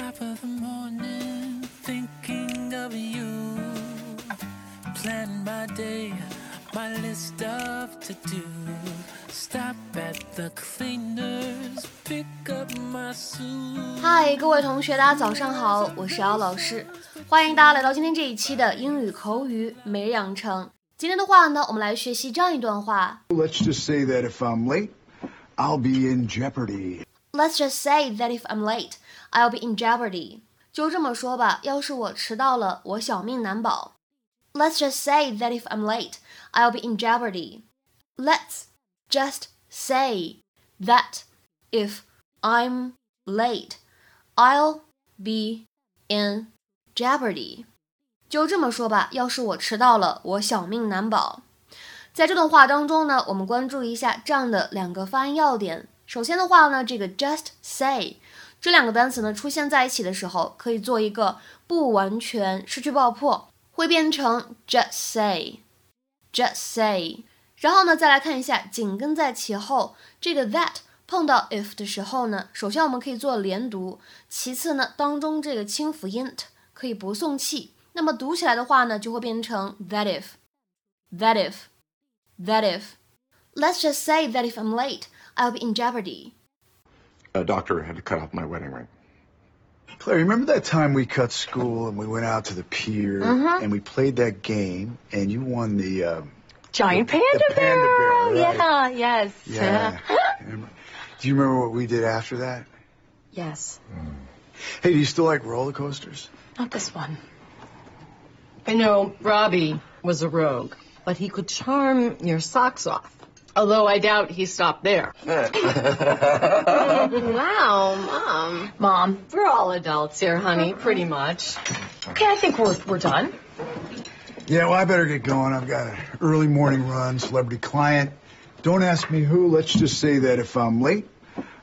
top of the morning, thinking of you. Plan my day, my list of to do. Stop at the cleaners, pick up my suit. 嗨，各位同学，大家早上好，我是姚老师，欢迎大家来到今天这一期的英语口语每日养成。今天的话呢，我们来学习这样一段话。Let's just say that if I'm late, I'll be in jeopardy. Let's just say that if I'm late, I'll be in jeopardy. 就这么说吧，要是我迟到了，我小命难保。Let's just say that if I'm late, I'll be in jeopardy. Let's just say that if I'm late, I'll be in jeopardy. 就这么说吧，要是我迟到了，我小命难保。在这段话当中呢，我们关注一下这样的两个发音要点。 首先的话呢，这个 just say 这两个单词呢出现在一起的时候，可以做一个不完全失去爆破，会变成 just say，just say。然后呢，再来看一下紧跟在其后这个 that 碰到 if 的时候呢，首先我们可以做连读，其次呢，当中这个清辅音 t 可以不送气，那么读起来的话呢，就会变成 that if，that if，that if。Let's just say that if I'm late, I'll be in jeopardy. A doctor had to cut off my wedding ring. Claire, remember that time we cut school and we went out to the pier and we played that game and you won the uh, Giant The- panda, the panda bear. bear, right. Yeah, yes. yeah. Do you remember what we did after that? yes. Hey, do you still like roller coasters? Not this one. I know Robbie was a rogue, but he could charm your socks off. Although I doubt he stopped there. wow, Mom. Mom, we're all adults here, honey, pretty much. Okay, I think we're, we're done. Yeah, well, I better get going. I've got an early morning run, celebrity client. Don't ask me who. Let's just say that if I'm late,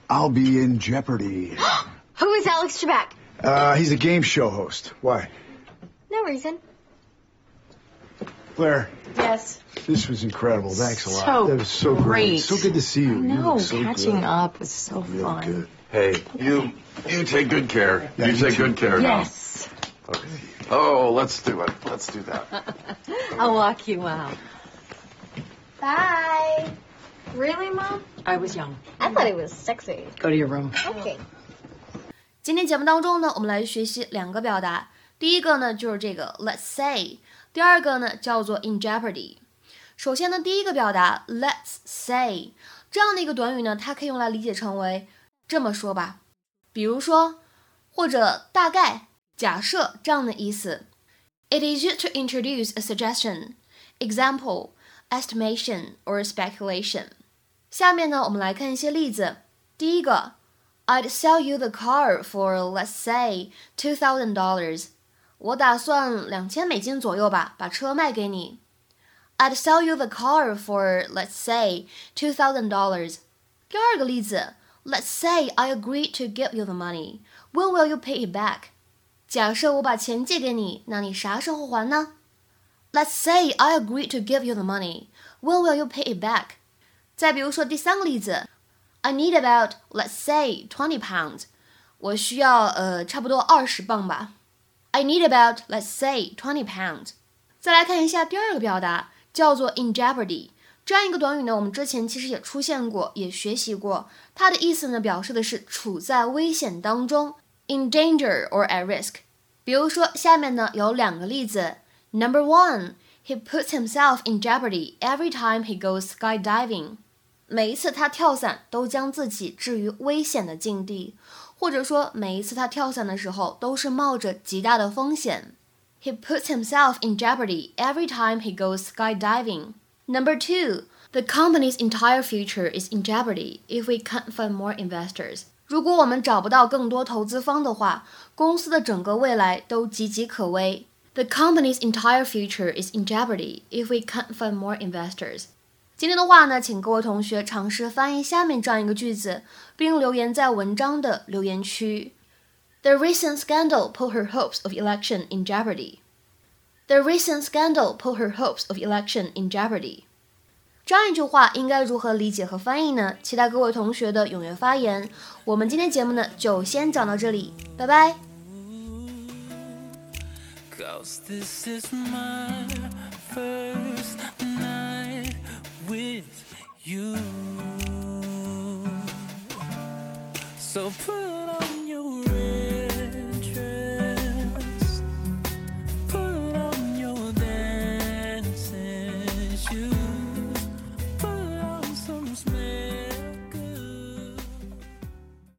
I'll be in jeopardy. Who is Alex Trebek? Uh, he's a game show host. Why? No reason. Claire, Yes. this was incredible. Thanks a lot. So that was so great. great. So good to see you. you No, look so catching good. up was so Really fun. good. Hey, you you take good care. Yeah, you you take too. good care Yes. now. Okay. Oh, let's do it. Let's do that. I'll walk you out. Bye. Really, Mom? I was young. I thought it was sexy. Go to your room. Okay. 今天节目当中呢，我们来学习两个表达。 第一个呢就是这个 let's say，第二个呢叫做 in jeopardy。首先呢，第一个表达 let's say 这样的一个短语呢，它可以用来理解成为这么说吧，比如说或者大概、假设这样的意思。It is used to introduce a suggestion, example, estimation or speculation。下面呢，我们来看一些例子。第一个。I'd sell you the car for let's say two thousand dollars。 我打算两千美金左右吧，把车卖给你。I'd sell you the car for let's say two thousand dollars。第二个例子，Let's say I agree to give you the money. When will you pay it back？假设我把钱借给你，那你啥时候还呢？Let's say I agree to give you the money. When will you pay it back？再比如说第三个例子。I need about let's say twenty pounds。我需要呃差不多二十磅吧。I need about let's say twenty pounds。再来看一下第二个表达，叫做 in jeopardy。这样一个短语呢，我们之前其实也出现过，也学习过。它的意思呢，表示的是处在危险当中，in danger or at risk。比如说，下面呢有两个例子。Number one, he puts himself in jeopardy every time he goes skydiving。每一次他跳伞都将自己置于危险的境地，或者说每一次他跳伞的时候都是冒着极大的风险。He puts himself in jeopardy every time he goes skydiving. Number two, the company's entire future is in jeopardy if we can't find more investors. 如果我们找不到更多投资方的话，公司的整个未来都岌岌可危。The company's entire future is in jeopardy if we can't find more investors. 今天的话呢，请各位同学尝试翻译下面这样一个句子，并留言在文章的留言区。The recent scandal put her hopes of election in jeopardy. The recent scandal put her hopes of election in jeopardy. 这样一句话应该如何理解和翻译呢？期待各位同学的踊跃发言。我们今天节目呢就先讲到这里，拜拜。Cause this is my first